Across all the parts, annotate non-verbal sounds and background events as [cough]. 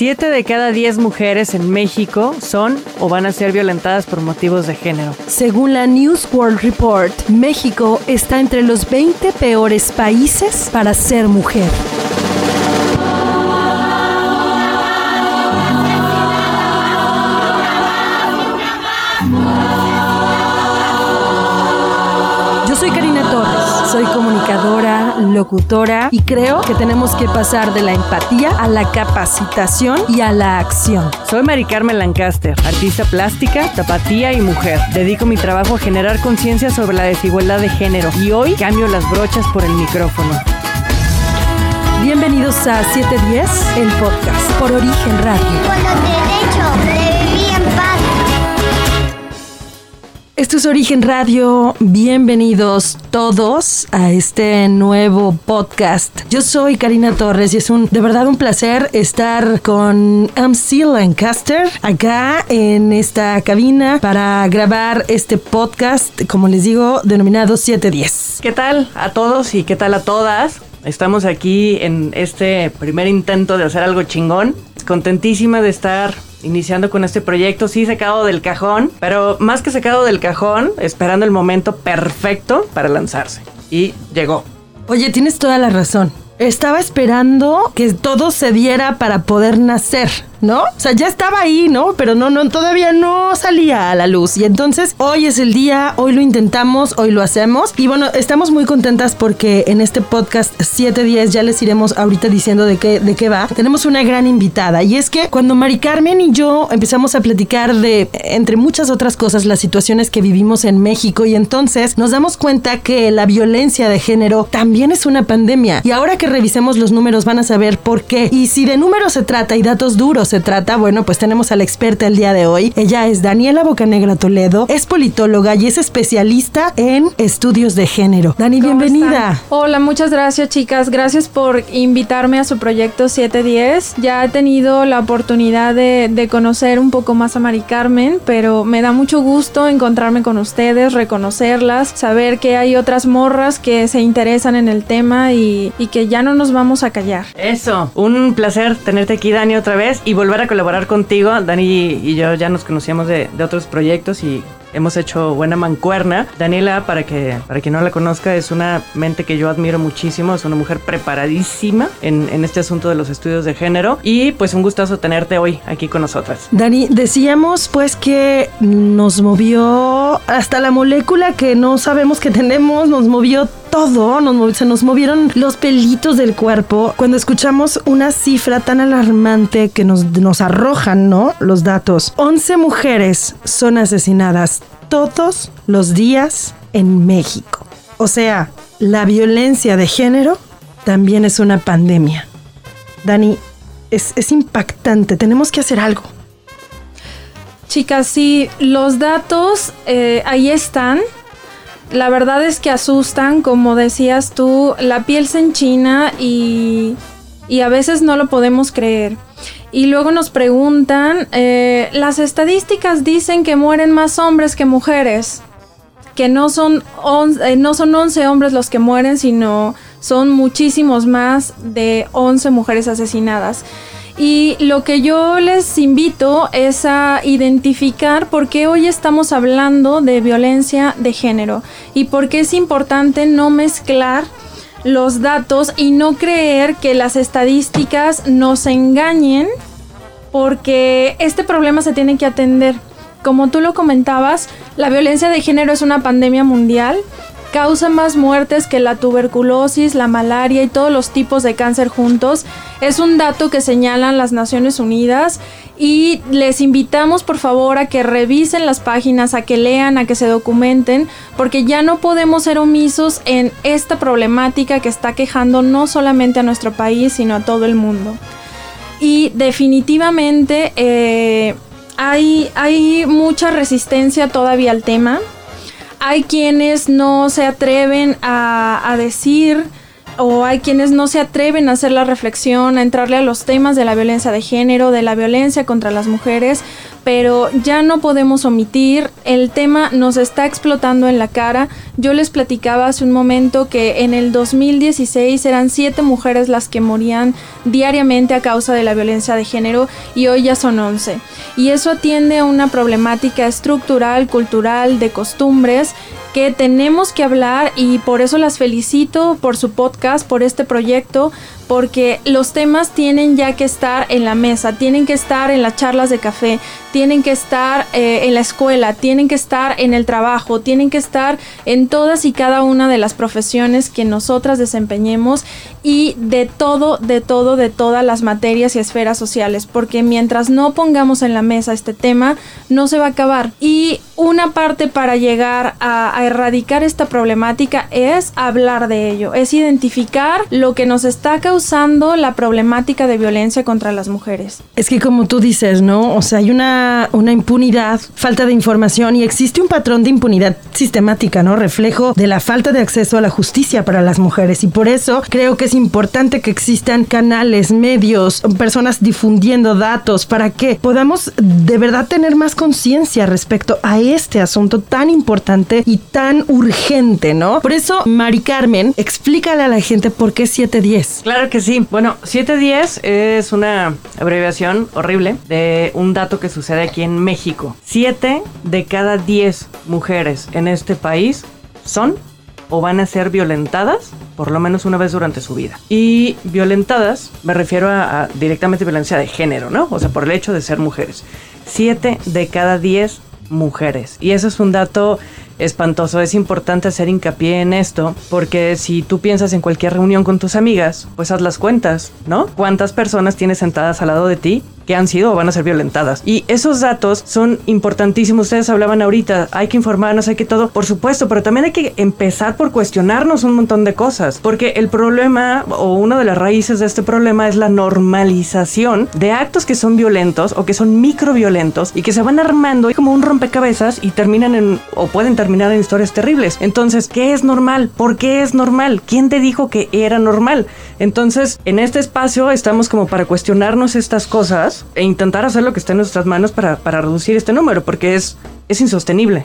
Siete de cada diez mujeres en México son o van a ser violentadas por motivos de género. Según la News World Report, México está entre los 20 peores países para ser mujer. Yo soy Karina Torres, soy comunicadora, locutora y creo que tenemos que pasar de la empatía a la capacitación y a la acción. Soy Mari Carmen Lancaster, artista plástica, tapatía y mujer. Dedico mi trabajo a generar conciencia sobre la desigualdad de género y hoy cambio las brochas por el micrófono. Bienvenidos a 710, el podcast por Origen Radio. Con los derechos Esto es Origen Radio. Bienvenidos todos a este nuevo podcast. Yo soy Karina Torres y es un de verdad un placer estar con MC Lancaster acá en esta cabina para grabar este podcast, como les digo, denominado 710. ¿Qué tal a todos y qué tal a todas? Estamos aquí en este primer intento de hacer algo chingón. Contentísima de estar iniciando con este proyecto, sí sacado del cajón, pero más que sacado del cajón, esperando el momento perfecto para lanzarse. Y llegó. Oye, tienes toda la razón. Estaba esperando que todo se diera para poder nacer, ¿no? O sea, ya estaba ahí, ¿no? Pero no, no, todavía no salía a la luz. Y entonces hoy es el día, hoy lo intentamos, hoy lo hacemos. Y bueno, estamos muy contentas porque en este podcast 710 ya les iremos ahorita diciendo de qué, de qué va. Tenemos una gran invitada. Y es que cuando Mari Carmen y yo empezamos a platicar de, entre muchas otras cosas, las situaciones que vivimos en México, y entonces nos damos cuenta que la violencia de género también es una pandemia. Y ahora que revisemos los números van a saber por qué. Y si de números se trata y datos duros se trata, bueno, pues tenemos a la experta el día de hoy. Ella es Daniela Bocanegra Toledo, es politóloga y es especialista en estudios de género. Dani, ¿Cómo bienvenida. están? Hola, muchas gracias chicas. Gracias por invitarme a su proyecto 710. Ya he tenido la oportunidad de, de conocer un poco más a Mari Carmen, pero me da mucho gusto encontrarme con ustedes, reconocerlas, saber que hay otras morras que se interesan en el tema y, y que ya no nos vamos a callar. Eso, un placer tenerte aquí, Dani, otra vez y volver a colaborar contigo. Dani y yo ya nos conocíamos de, otros proyectos y hemos hecho buena mancuerna. Daniela, para que para quien no la conozca, es una mente que yo admiro muchísimo, es una mujer preparadísima en, en este asunto de los estudios de género y pues un gustazo tenerte hoy aquí con nosotras. Dani, decíamos pues que nos movió hasta la molécula que no sabemos que tenemos, nos movió todo, se nos movieron los pelitos del cuerpo cuando escuchamos una cifra tan alarmante que nos, nos arrojan, ¿no? Los datos. 11 mujeres son asesinadas todos los días en México. O sea, la violencia de género también es una pandemia. Dani, es, es impactante, tenemos que hacer algo. Chicas, sí, los datos eh, ahí están. La verdad es que asustan, como decías tú, la piel se enchina y, y a veces no lo podemos creer. Y luego nos preguntan, eh, las estadísticas dicen que mueren más hombres que mujeres, que no son, on- eh, no son 11 hombres los que mueren, sino son muchísimos más de 11 mujeres asesinadas. Y lo que yo les invito es a identificar por qué hoy estamos hablando de violencia de género y por qué es importante no mezclar los datos y no creer que las estadísticas nos engañen porque este problema se tiene que atender. Como tú lo comentabas, la violencia de género es una pandemia mundial, causa más muertes que la tuberculosis, la malaria y todos los tipos de cáncer juntos. Es un dato que señalan las Naciones Unidas y les invitamos por favor a que revisen las páginas, a que lean, a que se documenten, porque ya no podemos ser omisos en esta problemática que está quejando no solamente a nuestro país, sino a todo el mundo. Y definitivamente eh, hay, hay mucha resistencia todavía al tema. Hay quienes no se atreven a, a decir o hay quienes no se atreven a hacer la reflexión, a entrarle a los temas de la violencia de género, de la violencia contra las mujeres, pero ya no podemos omitir, el tema nos está explotando en la cara. Yo les platicaba hace un momento que en el 2016 eran siete mujeres las que morían diariamente a causa de la violencia de género y hoy ya son 11. Y eso atiende a una problemática estructural, cultural, de costumbres que tenemos que hablar y por eso las felicito por su podcast, por este proyecto, porque los temas tienen ya que estar en la mesa, tienen que estar en las charlas de café, tienen que estar eh, en la escuela, tienen que estar en el trabajo, tienen que estar en todas y cada una de las profesiones que nosotras desempeñemos y de todo, de todo, de todas las materias y esferas sociales, porque mientras no pongamos en la mesa este tema, no se va a acabar. Y una parte para llegar a, erradicar esta problemática es hablar de ello, es identificar lo que nos está causando usando la problemática de violencia contra las mujeres. Es que como tú dices, ¿no? O sea, hay una, una impunidad, falta de información y existe un patrón de impunidad sistemática, ¿no? Reflejo de la falta de acceso a la justicia para las mujeres. Y por eso creo que es importante que existan canales, medios, personas difundiendo datos para que podamos de verdad tener más conciencia respecto a este asunto tan importante y tan urgente, ¿no? Por eso, Mari Carmen, explícale a la gente por qué 710. Claro que sí. Bueno, 710 es una abreviación horrible de un dato que sucede aquí en México. 7 de cada 10 mujeres en este país son o van a ser violentadas por lo menos una vez durante su vida. Y violentadas, me refiero a, a directamente violencia de género, ¿no? O sea, por el hecho de ser mujeres. 7 de cada 10 mujeres. Y eso es un dato espantoso. Es importante hacer hincapié en esto porque si tú piensas en cualquier reunión con tus amigas, pues haz las cuentas, ¿no? ¿Cuántas personas tienes sentadas al lado de ti que han sido o van a ser violentadas. Y esos datos son importantísimos. Ustedes hablaban ahorita, hay que informarnos, hay que todo, por supuesto, pero también hay que empezar por cuestionarnos un montón de cosas, porque el problema o una de las raíces de este problema es la normalización de actos que son violentos o que son microviolentos y que se van armando como un rompecabezas y terminan en o pueden terminar en historias terribles. Entonces, ¿qué es normal? ¿Por qué es normal? ¿Quién te dijo que era normal? Entonces, en este espacio estamos como para cuestionarnos estas cosas e intentar hacer lo que esté en nuestras manos para, para reducir este número, porque es, es insostenible.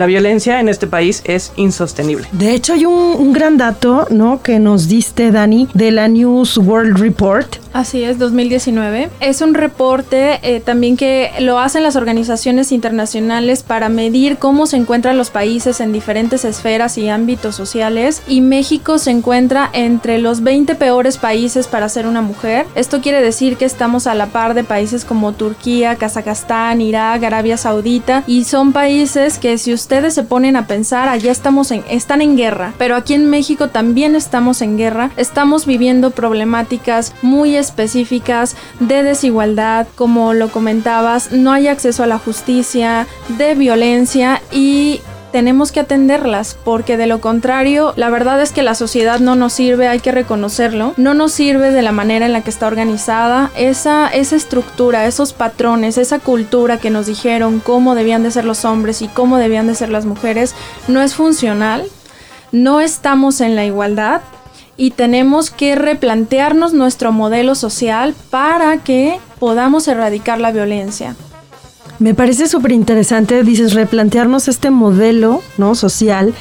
La violencia en este país es insostenible. De hecho, hay un, un, gran dato, ¿no? Que nos diste, Dani, de la News World Report. Así es, 2019. Es un reporte eh, también que lo hacen las organizaciones internacionales para medir cómo se encuentran los países en diferentes esferas y ámbitos sociales. Y México se encuentra entre los 20 peores países para ser una mujer. Esto quiere decir que estamos a la par de países como Turquía, Kazajstán, Irak, Arabia Saudita. Y son países que si ustedes se ponen a pensar, allá estamos en, están en guerra, pero aquí en México también estamos en guerra, estamos viviendo problemáticas muy específicas de desigualdad, como lo comentabas, no hay acceso a la justicia, de violencia y tenemos que atenderlas porque de lo contrario la verdad es que la sociedad no nos sirve, hay que reconocerlo, no nos sirve de la manera en la que está organizada, esa, esa estructura, esos patrones, esa cultura que nos dijeron cómo debían de ser los hombres y cómo debían de ser las mujeres no es funcional, no estamos en la igualdad y tenemos que replantearnos nuestro modelo social para que podamos erradicar la violencia. Me parece súper interesante, dices, replantearnos este modelo ¿no? social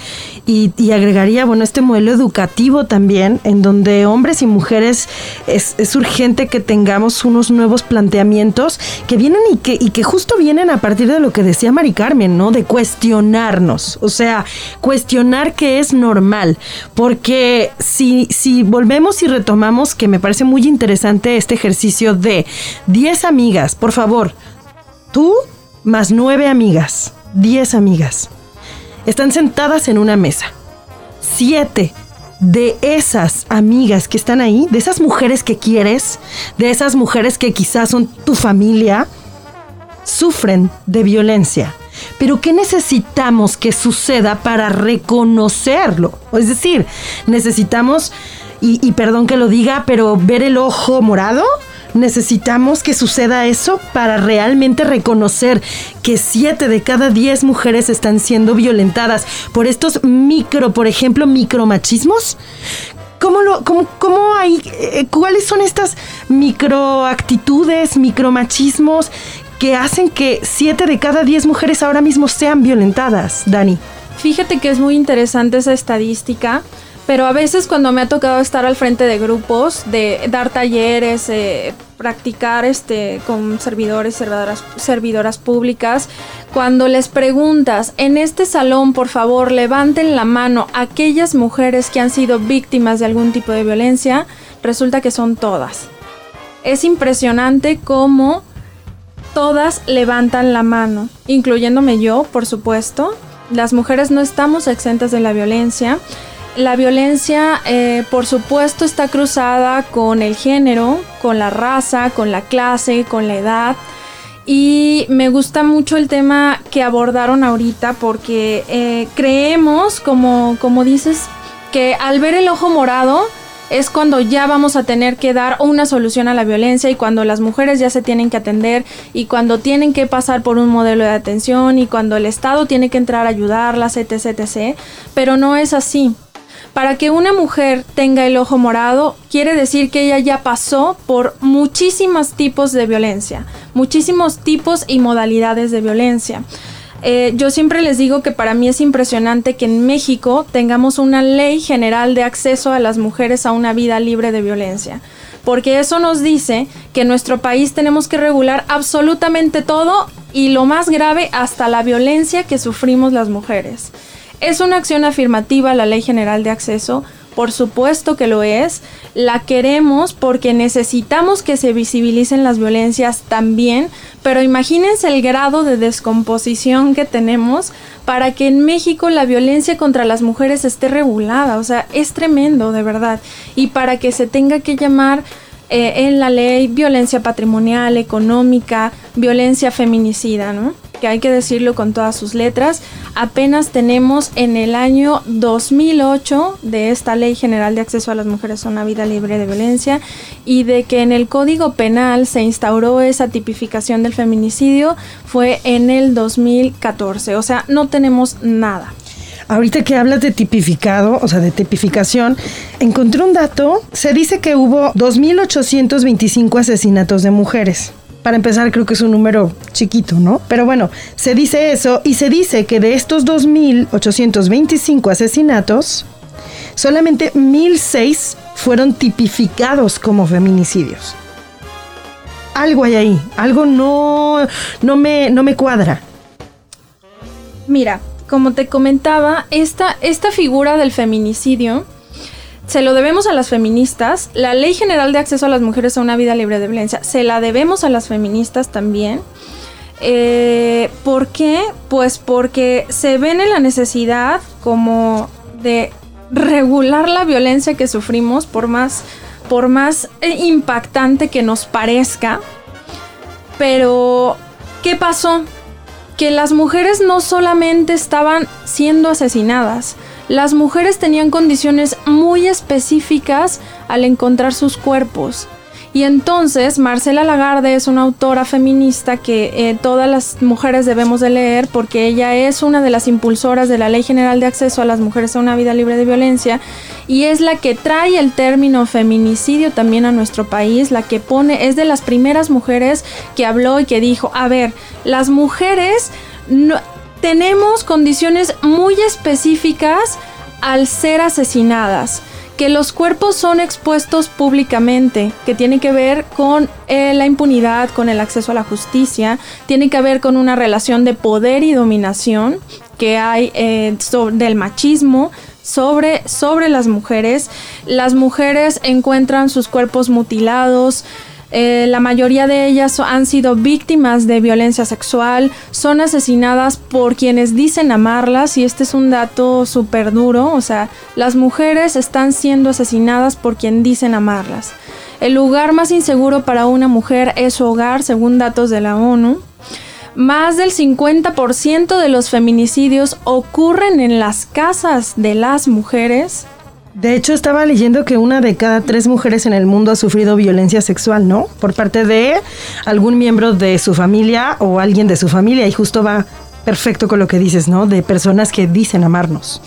y, y, agregaría, bueno, este modelo educativo también, en donde hombres y mujeres es, es, urgente que tengamos unos nuevos planteamientos que vienen y que, y que justo vienen a partir de lo que decía Mari Carmen, ¿no? De cuestionarnos, o sea, cuestionar que es normal, porque si, si volvemos y retomamos, que me parece muy interesante este ejercicio de 10 amigas, por favor, Tú más nueve amigas, diez amigas, están sentadas en una mesa. Siete de esas amigas que están ahí, de esas mujeres que quieres, de esas mujeres que quizás son tu familia, sufren de violencia. Pero ¿qué necesitamos que suceda para reconocerlo? Es decir, necesitamos, y, y perdón que lo diga, pero ver el ojo morado necesitamos que suceda eso para realmente reconocer que 7 de cada 10 mujeres están siendo violentadas por estos micro, por ejemplo, micromachismos. ¿Cómo, lo, cómo, cómo hay, eh, ¿Cuáles son estas microactitudes, micromachismos que hacen que 7 de cada 10 mujeres ahora mismo sean violentadas, Dani. Fíjate que es muy interesante esa estadística, pero a veces cuando me ha tocado estar al frente de grupos, de dar talleres, eh, practicar este, con servidores, servidoras, servidoras públicas, cuando les preguntas, en este salón, por favor, levanten la mano aquellas mujeres que han sido víctimas de algún tipo de violencia, resulta que son todas. Es impresionante cómo todas levantan la mano, incluyéndome yo, por supuesto. Las mujeres no estamos exentas de la violencia. La violencia, eh, por supuesto, está cruzada con el género, con la raza, con la clase, con la edad. Y me gusta mucho el tema que abordaron ahorita porque eh, creemos, como, como dices, que al ver el ojo morado es cuando ya vamos a tener que dar una solución a la violencia y cuando las mujeres ya se tienen que atender y cuando tienen que pasar por un modelo de atención y cuando el Estado tiene que entrar a ayudarlas, etc, etc. Pero no es así. Para que una mujer tenga el ojo morado, quiere decir que ella ya pasó por muchísimos tipos de violencia, muchísimos tipos y modalidades de violencia. Eh, yo siempre les digo que para mí es impresionante que en México tengamos una ley general de acceso a las mujeres a una vida libre de violencia. Porque eso nos dice que en nuestro país tenemos que regular absolutamente todo y lo más grave hasta la violencia que sufrimos las mujeres. Es una acción afirmativa la Ley General de Acceso, por supuesto que lo es. La queremos porque necesitamos que se visibilicen las violencias también, pero imagínense el grado de descomposición que tenemos para que en México la violencia contra las mujeres esté regulada. O sea, es tremendo, de verdad. Y para que se tenga que llamar eh, en la ley violencia patrimonial, económica, violencia feminicida, ¿no? Que hay que decirlo con todas sus letras, apenas tenemos en el año 2008 de esta Ley General de Acceso a las Mujeres a una Vida Libre de Violencia y de que en el Código Penal se instauró esa tipificación del feminicidio fue en el 2014, o sea, no tenemos nada. Ahorita que hablas de tipificado, o sea, de tipificación, encontré un dato. Se dice que hubo 2.825 asesinatos de mujeres. Para empezar, creo que es un número chiquito, ¿no? Pero bueno, se dice eso y se dice que de estos 2.825 asesinatos, solamente 1.006 fueron tipificados como feminicidios. Algo hay ahí, algo no, no, me, no me cuadra. Mira, como te comentaba, esta, esta figura del feminicidio se lo debemos a las feministas. La Ley General de Acceso a las Mujeres a una Vida Libre de Violencia se la debemos a las feministas también. Eh, ¿Por qué? Pues porque se ven en la necesidad como de regular la violencia que sufrimos por más, por más eh, impactante que nos parezca. Pero, ¿qué pasó? Que las mujeres no solamente estaban siendo asesinadas, las mujeres tenían condiciones muy específicas al encontrar sus cuerpos. Y entonces Marcela Lagarde es una autora feminista que eh, todas las mujeres debemos de leer porque ella es una de las impulsoras de la Ley General de Acceso a las Mujeres a una Vida Libre de Violencia y es la que trae el término feminicidio también a nuestro país, la que pone, es de las primeras mujeres que habló y que dijo, a ver, las mujeres no, tenemos condiciones muy específicas al ser asesinadas, que los cuerpos son expuestos públicamente, que tiene que ver con eh, la impunidad, con el acceso a la justicia, tiene que ver con una relación de poder y dominación que hay eh, del machismo, sobre, sobre, las mujeres. Las mujeres encuentran sus cuerpos mutilados, eh, la mayoría de ellas han sido víctimas de violencia sexual, son asesinadas por quienes dicen amarlas y este es un dato súper duro, o sea, las mujeres están siendo asesinadas por quien dicen amarlas. El lugar más inseguro para una mujer es su hogar, según datos de la ONU. Más del 50% de los feminicidios ocurren en las casas de las mujeres. De hecho, estaba leyendo que una de cada tres mujeres en el mundo ha sufrido violencia sexual, ¿no? Por parte de algún miembro de su familia o alguien de su familia. Y justo va perfecto con lo que dices, ¿no? De personas que dicen amarnos.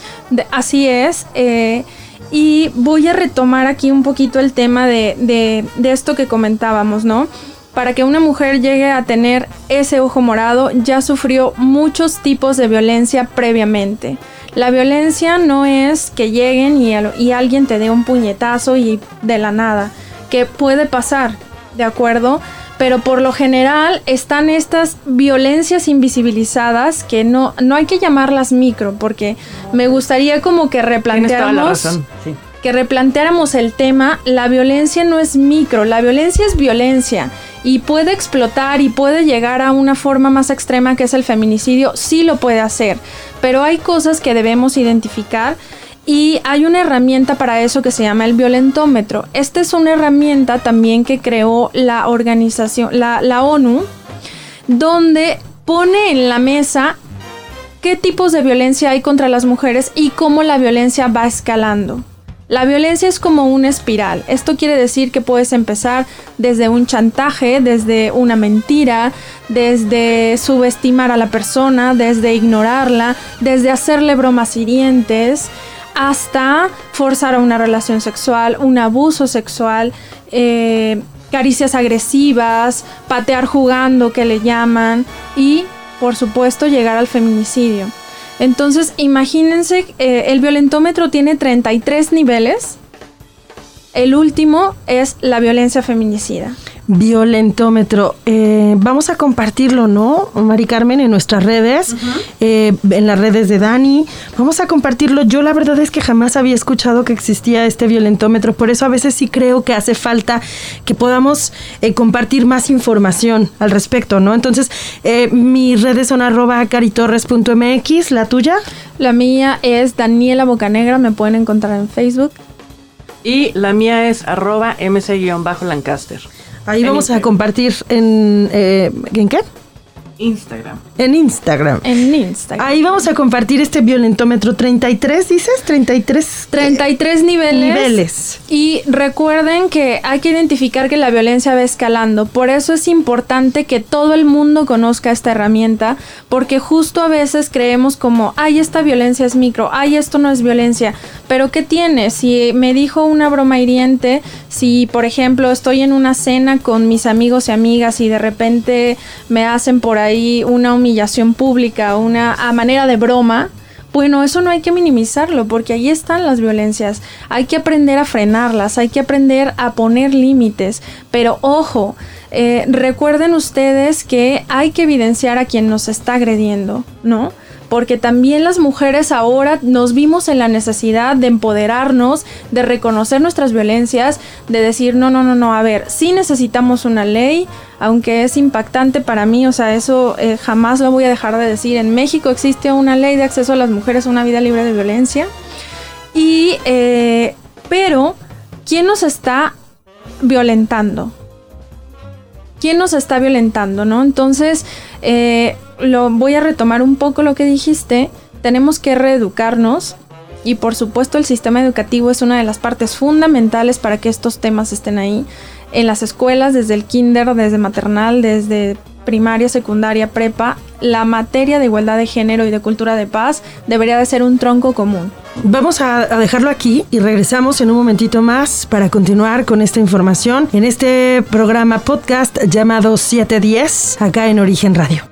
así es. Eh, y voy a retomar aquí un poquito el tema de, de, de esto que comentábamos, ¿no? para que una mujer llegue a tener ese ojo morado, ya sufrió muchos tipos de violencia previamente. La violencia no es que lleguen y, y alguien te dé un puñetazo y de la nada, que puede pasar, ¿de acuerdo? pero por lo general están estas violencias invisibilizadas que no, no hay que llamarlas micro, porque me gustaría como que replanteáramos, que replanteáramos el tema, la violencia no es micro, la violencia es violencia y puede explotar y puede llegar a una forma más extrema que es el feminicidio, sí lo puede hacer, pero hay cosas que debemos identificar y hay una herramienta para eso que se llama el violentómetro. Esta es una herramienta también que creó la organización, la, la ONU, donde pone en la mesa qué tipos de violencia hay contra las mujeres y cómo la violencia va escalando. La violencia es como una espiral. Esto quiere decir que puedes empezar desde un chantaje, desde una mentira, desde subestimar a la persona, desde ignorarla, desde hacerle bromas hirientes, hasta forzar a una relación sexual, un abuso sexual, eh, caricias agresivas, patear jugando que le llaman y por supuesto llegar al feminicidio. Entonces imagínense, eh, el violentómetro tiene 33 niveles. El último es la violencia feminicida. Violentómetro. Eh, vamos a compartirlo, ¿no, Mari Carmen, en nuestras redes, eh, en las redes de Dani. Vamos a compartirlo. Yo la verdad es que jamás había escuchado que existía este violentómetro, por eso a veces sí creo que hace falta que podamos eh, compartir más información al respecto, ¿no? Entonces, mis redes son arroba caritorres.mx, ¿la tuya? La mía es Daniela Bocanegra, me pueden encontrar en Facebook. Y la mía es arroba mc-lancaster. Ahí vamos a compartir en... Eh, ¿En qué? Instagram. En Instagram. En Instagram. Ahí vamos a compartir este violentómetro 33, dices, 33. 33 niveles. Niveles. Y recuerden que hay que identificar que la violencia va escalando. Por eso es importante que todo el mundo conozca esta herramienta, porque justo a veces creemos como, ay, esta violencia es micro, ay, esto no es violencia. Pero ¿qué tiene? Si me dijo una broma hiriente, si por ejemplo estoy en una cena con mis amigos y amigas y de repente me hacen por ahí una humillación pública, una a manera de broma, bueno, eso no hay que minimizarlo porque ahí están las violencias. Hay que aprender a frenarlas, hay que aprender a poner límites. Pero ojo, eh, recuerden ustedes que hay que evidenciar a quien nos está agrediendo, ¿no? Porque también las mujeres ahora nos vimos en la necesidad de empoderarnos, de reconocer nuestras violencias, de decir, no, no, no, no, a ver, sí necesitamos una ley, aunque es impactante para mí, o sea, eso eh, jamás lo voy a dejar de decir. En México existe una ley de acceso a las mujeres a una vida libre de violencia, y, eh, pero, ¿quién nos está violentando? ¿Quién nos está violentando, no? Entonces, eh, lo voy a retomar un poco lo que dijiste. Tenemos que reeducarnos y por supuesto el sistema educativo es una de las partes fundamentales para que estos temas estén ahí. En las escuelas, desde el kinder, desde maternal, desde primaria, secundaria, prepa, la materia de igualdad de género y de cultura de paz debería de ser un tronco común. Vamos a, dejarlo aquí y regresamos en un momentito más para continuar con esta información en este programa podcast llamado 710 acá en Origen Radio.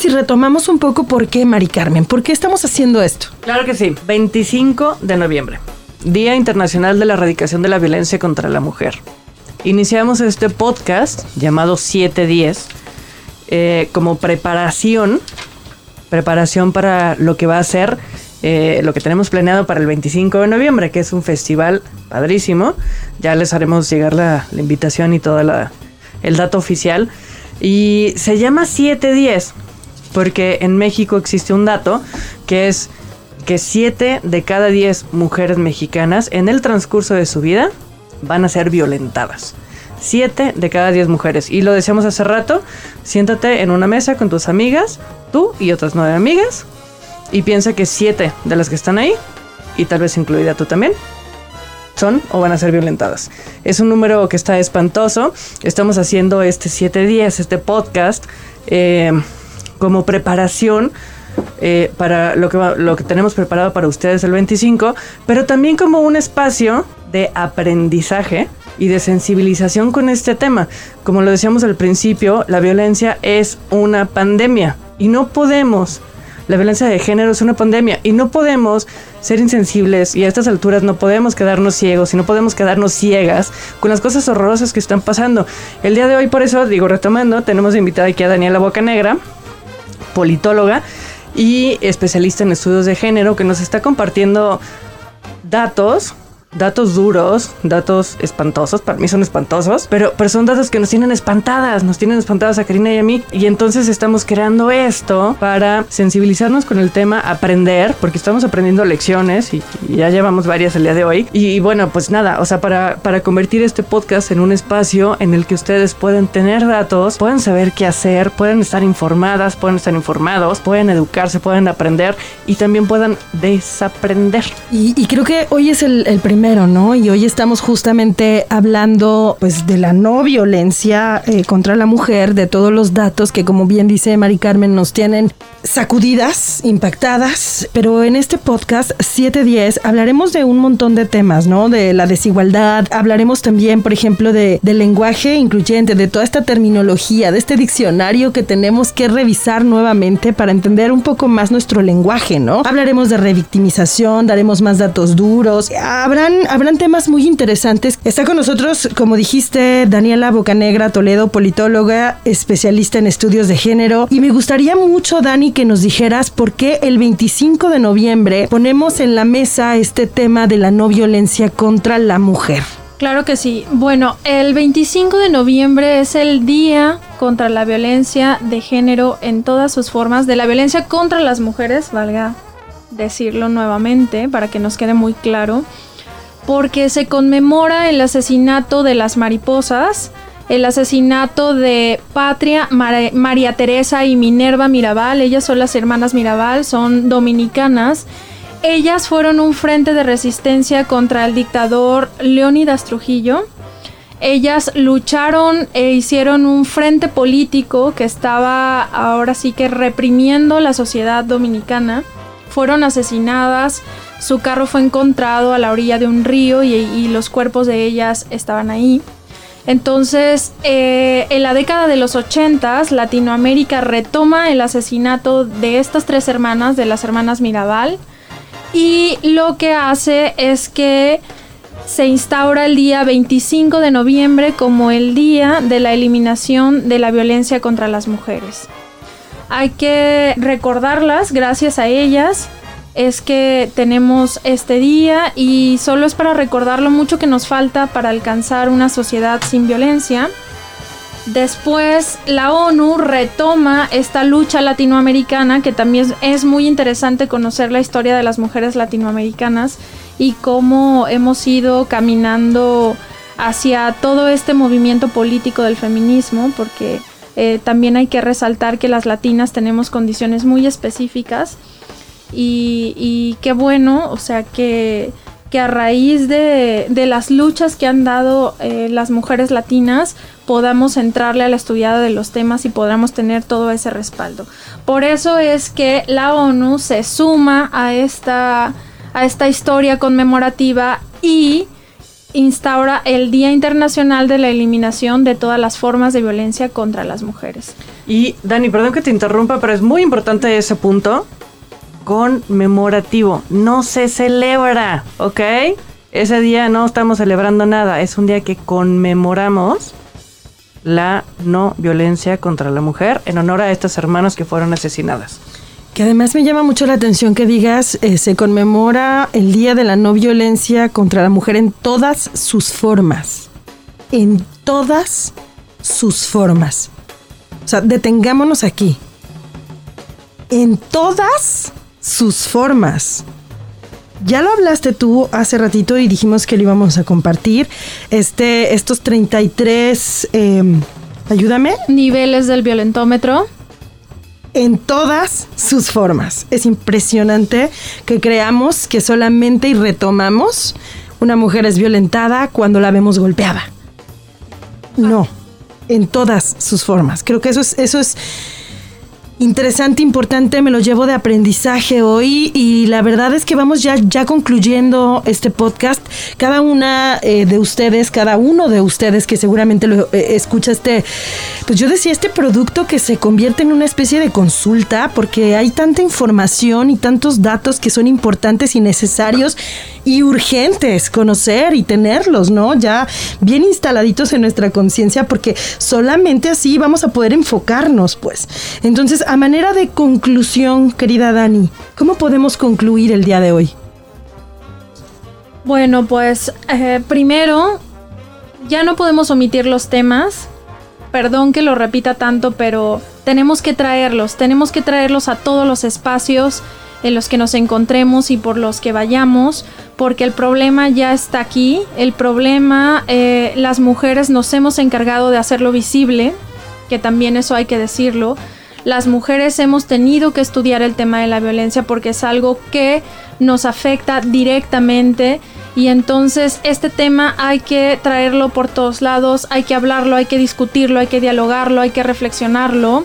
Si retomamos un poco por qué, Mari Carmen? ¿Por qué estamos haciendo esto? Claro que sí. 25 de noviembre. Día Internacional de la Erradicación de la Violencia contra la Mujer. Iniciamos este podcast llamado 710 eh, como preparación, preparación para lo que va a ser eh, lo que tenemos planeado para el 25 de noviembre, que es un festival padrísimo. Ya les haremos llegar la, la invitación y todo el dato oficial. Y se llama 710 porque en México existe un dato que es que 7 de cada 10 mujeres mexicanas en el transcurso de su vida van a ser violentadas. 7 de cada 10 mujeres. Y lo decíamos hace rato, siéntate en una mesa con tus amigas, tú y otras 9 amigas, y piensa que 7 de las que están ahí, y tal vez incluida tú también, son o van a ser violentadas. Es un número que está espantoso. Estamos haciendo este 710, este podcast, eh, como preparación eh, para lo que, lo que tenemos preparado para ustedes el 25, pero también como un espacio de aprendizaje y de sensibilización con este tema. Como lo decíamos al principio, la violencia es una pandemia y no podemos la violencia de género es una pandemia y no podemos ser insensibles y a estas alturas no podemos quedarnos ciegos y no podemos quedarnos ciegas con las cosas horrorosas que están pasando. El día de hoy, por eso, digo, retomando, tenemos invitada aquí a Daniela Bocanegra, politóloga y especialista en estudios de género, que nos está compartiendo datos datos duros, datos espantosos, para mí son espantosos, pero, pero son datos que nos tienen espantadas, nos tienen espantadas a Karina y a mí, y entonces estamos creando esto para sensibilizarnos con el tema, aprender, porque estamos aprendiendo lecciones y, y ya llevamos varias el día de hoy, y, y bueno, pues nada, o sea, para, para convertir este podcast en un espacio en el que ustedes pueden tener datos, pueden saber qué hacer, pueden estar informadas, pueden estar informados, pueden educarse, pueden aprender y también puedan desaprender. Y, y creo que hoy es el, el primero, ¿no? Y hoy estamos justamente hablando, pues, de la no violencia eh, contra la mujer, de todos los datos que, como bien dice Mari Carmen, nos tienen sacudidas, impactadas. Pero en este podcast 710 hablaremos de un montón de temas, ¿no? De la desigualdad, hablaremos también, por ejemplo, de, lenguaje incluyente, de toda esta terminología, de este diccionario que tenemos que revisar nuevamente para entender un poco más nuestro lenguaje, ¿no? Hablaremos de revictimización, daremos más datos duros, habrán, habrán temas muy interesantes. Está con nosotros, como dijiste, Daniela Bocanegra Toledo, politóloga, especialista en estudios de género. Y me gustaría mucho, Dani, que nos dijeras por qué el 25 de noviembre ponemos en la mesa este tema de la no violencia contra la mujer. Claro que sí. Bueno, el 25 de noviembre es el Día contra la Violencia de Género en todas sus formas, de la violencia contra las mujeres, valga decirlo nuevamente para que nos quede muy claro, porque se conmemora el asesinato de las mariposas, el asesinato de Patria, Mar- María Teresa y Minerva Mirabal, ellas son las hermanas Mirabal, son dominicanas. Ellas fueron un frente de resistencia contra el dictador Leónidas Trujillo. Ellas lucharon e hicieron un frente político que estaba ahora sí que reprimiendo la sociedad dominicana. Fueron asesinadas, su carro fue encontrado a la orilla de un río y los cuerpos de ellas estaban ahí. Entonces, eh, en la década de los 80, Latinoamérica retoma el asesinato de estas tres hermanas, de las hermanas Mirabal, y lo que hace es que se instaura el día 25 de noviembre como el día de la eliminación de la violencia contra las mujeres. Hay que recordarlas, gracias a ellas es que tenemos este día y solo es para recordar lo mucho que nos falta para alcanzar una sociedad sin violencia. Después la ONU retoma esta lucha latinoamericana, que también es, muy interesante conocer la historia de las mujeres latinoamericanas y cómo hemos ido caminando hacia todo este movimiento político del feminismo, porque eh, también hay que resaltar que las latinas tenemos condiciones muy específicas y, qué bueno, o sea que, que a raíz de, de las luchas que han dado eh, las mujeres latinas podamos entrarle a la estudiada de los temas y podamos tener todo ese respaldo. Por eso es que la ONU se suma a esta, a esta historia conmemorativa y instaura el Día Internacional de la Eliminación de todas las formas de violencia contra las mujeres. Y Dani, perdón que te interrumpa, pero es muy importante ese punto. Conmemorativo. No se celebra, ¿ok? Ese día no estamos celebrando nada. Es un día que conmemoramos la no violencia contra la mujer en honor a estas hermanas que fueron asesinadas. Que además me llama mucho la atención que digas, eh, se conmemora el Día de la No Violencia contra la Mujer en todas sus formas. En todas sus formas. O sea, detengámonos aquí. En todas sus formas. Ya lo hablaste tú hace ratito y dijimos que lo íbamos a compartir. Este, estos 33, eh, ayúdame, Niveles del violentómetro. en todas sus formas. Es impresionante que creamos que solamente y retomamos una mujer es violentada cuando la vemos golpeada. No, en todas sus formas. Creo que eso es, eso es interesante, importante, me lo llevo de aprendizaje hoy y la verdad es que vamos ya, ya concluyendo este podcast. Cada una eh, de ustedes, cada uno de ustedes que seguramente lo eh, escucha este, pues yo decía, este producto que se convierte en una especie de consulta porque hay tanta información y tantos datos que son importantes y necesarios y urgentes conocer y tenerlos, ¿no? Ya bien instaladitos en nuestra conciencia porque solamente así vamos a poder enfocarnos, pues. Entonces, a manera de conclusión, querida Dani, ¿cómo podemos concluir el día de hoy? Bueno, pues eh, primero, ya no podemos omitir los temas. Perdón que lo repita tanto, pero tenemos que traerlos, tenemos que traerlos a todos los espacios en los que nos encontremos y por los que vayamos, porque el problema ya está aquí, el problema eh, las mujeres nos hemos encargado de hacerlo visible, que también eso hay que decirlo, las mujeres hemos tenido que estudiar el tema de la violencia porque es algo que nos afecta directamente y entonces este tema hay que traerlo por todos lados, hay que hablarlo, hay que discutirlo, hay que dialogarlo, hay que reflexionarlo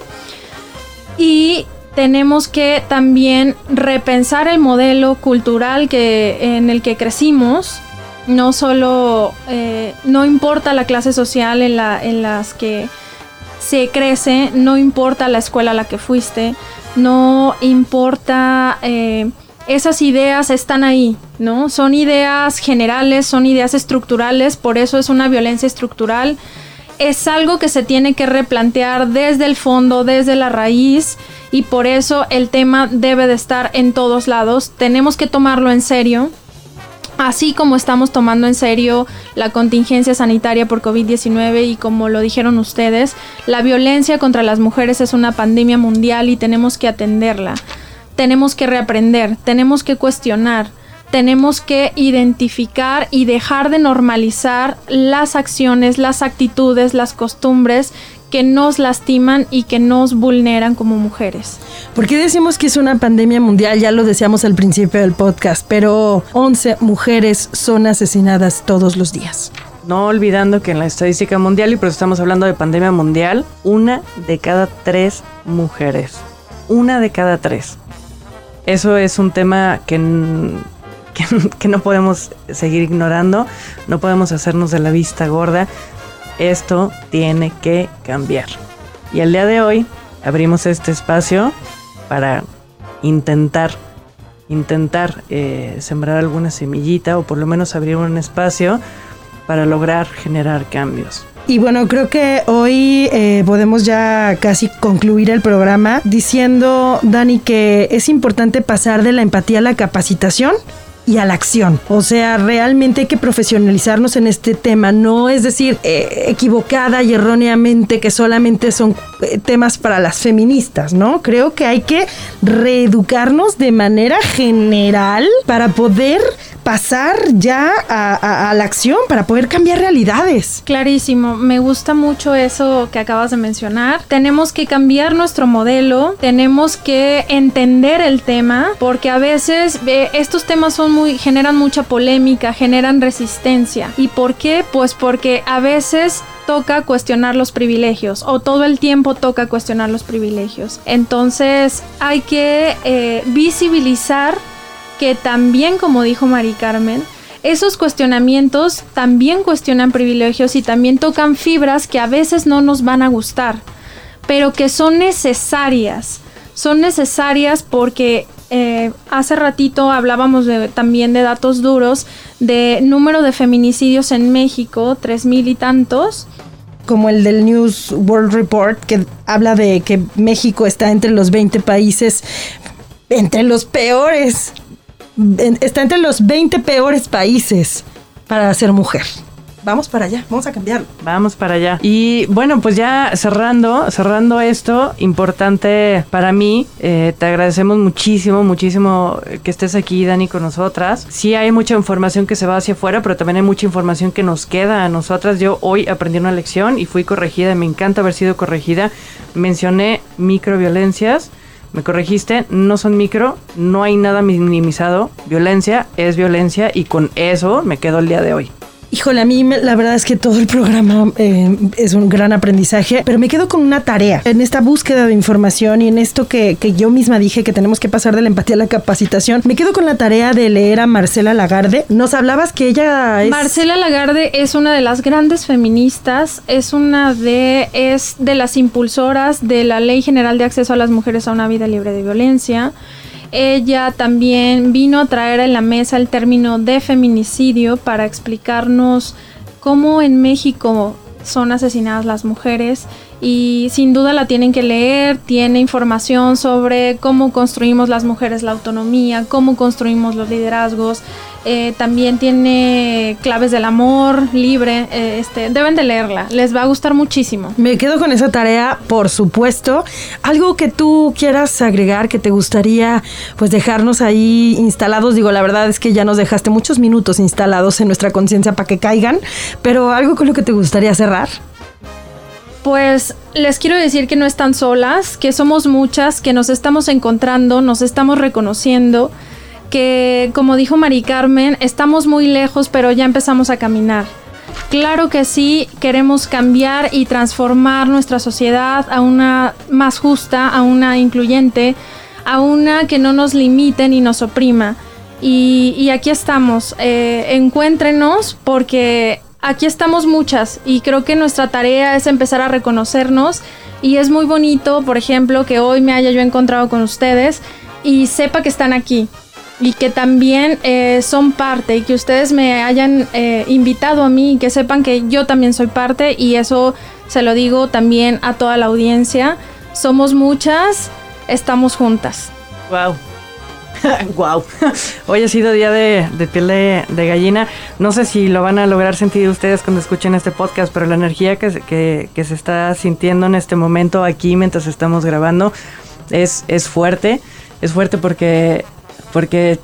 y tenemos que también repensar el modelo cultural que, en el que crecimos. No solo, eh, no importa la clase social en, la, en las que se crece, no importa la escuela a la que fuiste, no importa, eh, esas ideas están ahí, ¿no? Son ideas generales, son ideas estructurales, por eso es una violencia estructural. Es algo que se tiene que replantear desde el fondo, desde la raíz, y por eso el tema debe de estar en todos lados. Tenemos que tomarlo en serio. Así como estamos tomando en serio la contingencia sanitaria por COVID-19 y como lo dijeron ustedes, la violencia contra las mujeres es una pandemia mundial y tenemos que atenderla. Tenemos que reaprender, tenemos que cuestionar, tenemos que identificar y dejar de normalizar las acciones, las actitudes, las costumbres que nos lastiman y que nos vulneran como mujeres. ¿Por qué decimos que es una pandemia mundial? Ya lo decíamos al principio del podcast, pero 11 mujeres son asesinadas todos los días. No olvidando que en la estadística mundial, y por eso estamos hablando de pandemia mundial, una de cada tres mujeres. Una de cada tres. Eso es un tema que, [laughs] que, que no podemos seguir ignorando, no podemos hacernos de la vista gorda. Esto tiene que cambiar. Y el día de hoy abrimos este espacio para intentar, intentar eh, sembrar alguna semillita o por lo menos abrir un espacio para lograr generar cambios. Y bueno, creo que hoy eh, podemos ya casi concluir el programa diciendo, Dani, que es importante pasar de la empatía a la capacitación y a la acción. O sea, realmente hay que profesionalizarnos en este tema, no es decir, eh, equivocada y erróneamente que solamente son eh, temas para las feministas, ¿no? Creo que hay que reeducarnos de manera general para poder pasar ya a, la acción, para poder cambiar realidades. Clarísimo, me gusta mucho eso que acabas de mencionar. Tenemos que cambiar nuestro modelo, tenemos que entender el tema, porque a veces eh, estos temas son muy, generan mucha polémica, generan resistencia. ¿Y por qué? Pues porque a veces toca cuestionar los privilegios o todo el tiempo toca cuestionar los privilegios. Entonces hay que eh, visibilizar que también, como dijo Mari Carmen, esos cuestionamientos también cuestionan privilegios y también tocan fibras que a veces no nos van a gustar, pero que son necesarias. Son necesarias porque eh, hace ratito hablábamos también de datos duros de número de feminicidios en México, tres mil y tantos. Como el del News World Report, que habla de que México está entre los 20 países, entre los peores está entre los 20 peores países para ser mujer. Vamos para allá, vamos a cambiarlo. Vamos para allá. Y bueno, pues ya cerrando, cerrando esto, importante para mí, eh, te agradecemos muchísimo, muchísimo que estés aquí, Dani, con nosotras. Sí hay mucha información que se va hacia afuera, pero también hay mucha información que nos queda a nosotras. Yo hoy aprendí una lección y fui corregida, me encanta haber sido corregida. Mencioné microviolencias me corregiste, no son micro, no hay nada minimizado, violencia es violencia y con eso me quedo el día de hoy. Híjole, a mí la verdad es que todo el programa eh, es un gran aprendizaje, pero me quedo con una tarea en esta búsqueda de información y en esto que, que, yo misma dije que tenemos que pasar de la empatía a la capacitación. Me quedo con la tarea de leer a Marcela Lagarde. Nos hablabas que ella es... Marcela Lagarde es una de las grandes feministas, es una de, es de las impulsoras de la Ley General de Acceso a las Mujeres a una Vida Libre de Violencia. Ella también vino a traer a la mesa el término de feminicidio para explicarnos cómo en México son asesinadas las mujeres y sin duda la tienen que leer, tiene información sobre cómo construimos las mujeres la autonomía, cómo construimos los liderazgos, eh, también tiene claves del amor libre. Eh, este, deben de leerla, les va a gustar muchísimo. Me quedo con esa tarea, por supuesto. Algo que tú quieras agregar, que te gustaría pues dejarnos ahí instalados. Digo, la verdad es que ya nos dejaste muchos minutos instalados en nuestra conciencia para que caigan, pero algo con lo que te gustaría cerrar. Pues les quiero decir que no están solas, que somos muchas, que nos estamos encontrando, nos estamos reconociendo que, como dijo Mari Carmen, estamos muy lejos, pero ya empezamos a caminar. Claro que sí, queremos cambiar y transformar nuestra sociedad a una más justa, a una incluyente, a una que no nos limite ni nos oprima. Y, aquí estamos, eh, encuéntrenos porque aquí estamos muchas y creo que nuestra tarea es empezar a reconocernos y es muy bonito, por ejemplo, que hoy me haya yo encontrado con ustedes y sepa que están aquí y que también eh, son parte y que ustedes me hayan eh, invitado a mí y que sepan que yo también soy parte y eso se lo digo también a toda la audiencia. Somos muchas, estamos juntas. Wow. [laughs] wow. [laughs] Hoy ha sido día de, de piel de, gallina. No sé si lo van a lograr sentir ustedes cuando escuchen este podcast, pero la energía que, se- que, que se está sintiendo en este momento aquí mientras estamos grabando es, es fuerte. Es fuerte porque, porque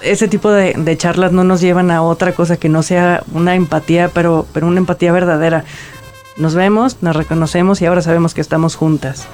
ese tipo de, de charlas no nos llevan a otra cosa que no sea una empatía, pero, pero una empatía verdadera. Nos vemos, nos reconocemos y ahora sabemos que estamos juntas.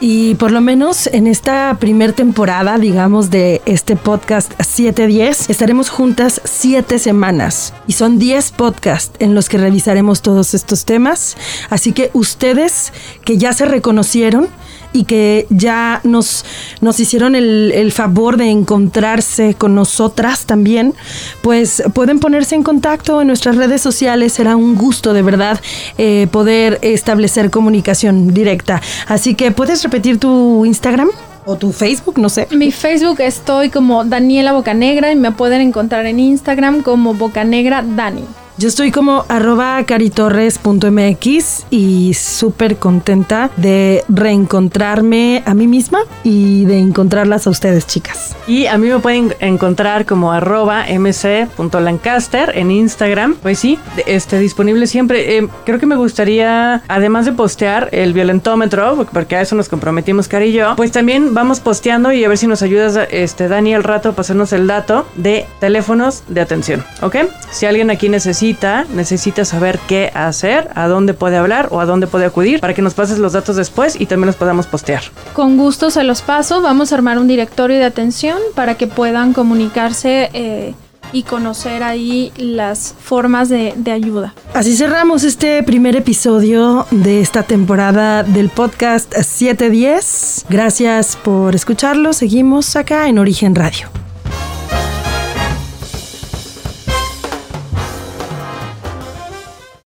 Y por lo menos en esta primer temporada, digamos, de este podcast 710, estaremos juntas 7 semanas. Y son 10 podcasts en los que revisaremos todos estos temas. Así que ustedes que ya se reconocieron y que ya nos, nos hicieron el, el favor de encontrarse con nosotras también, pues pueden ponerse en contacto en nuestras redes sociales. Será un gusto de verdad eh, poder establecer comunicación directa. Así que puedes repetir tu Instagram o tu Facebook, no sé. Mi Facebook estoy como Daniela Bocanegra y me pueden encontrar en Instagram como Bocanegra Dani. Yo estoy como arroba caritorres.mx y súper contenta de reencontrarme a mí misma y de encontrarlas a ustedes, chicas. Y a mí me pueden encontrar como arroba mc.lancaster en Instagram. Pues sí, este, disponible siempre. Eh, creo que me gustaría, además de postear el violentómetro, porque a eso nos comprometimos, Cari y yo, pues también vamos posteando y a ver si nos ayudas, este, Dani, al rato a pasarnos el dato de teléfonos de atención, ¿ok? Si alguien aquí necesita, necesita saber qué hacer, a dónde puede hablar o a dónde puede acudir, para que nos pases los datos después y también los podamos postear. Con gusto se los paso. Vamos a armar un directorio de atención para que puedan comunicarse eh, y conocer ahí las formas de, de ayuda. Así cerramos este primer episodio de esta temporada del podcast 710. Gracias por escucharlo. Seguimos acá en Origen Radio.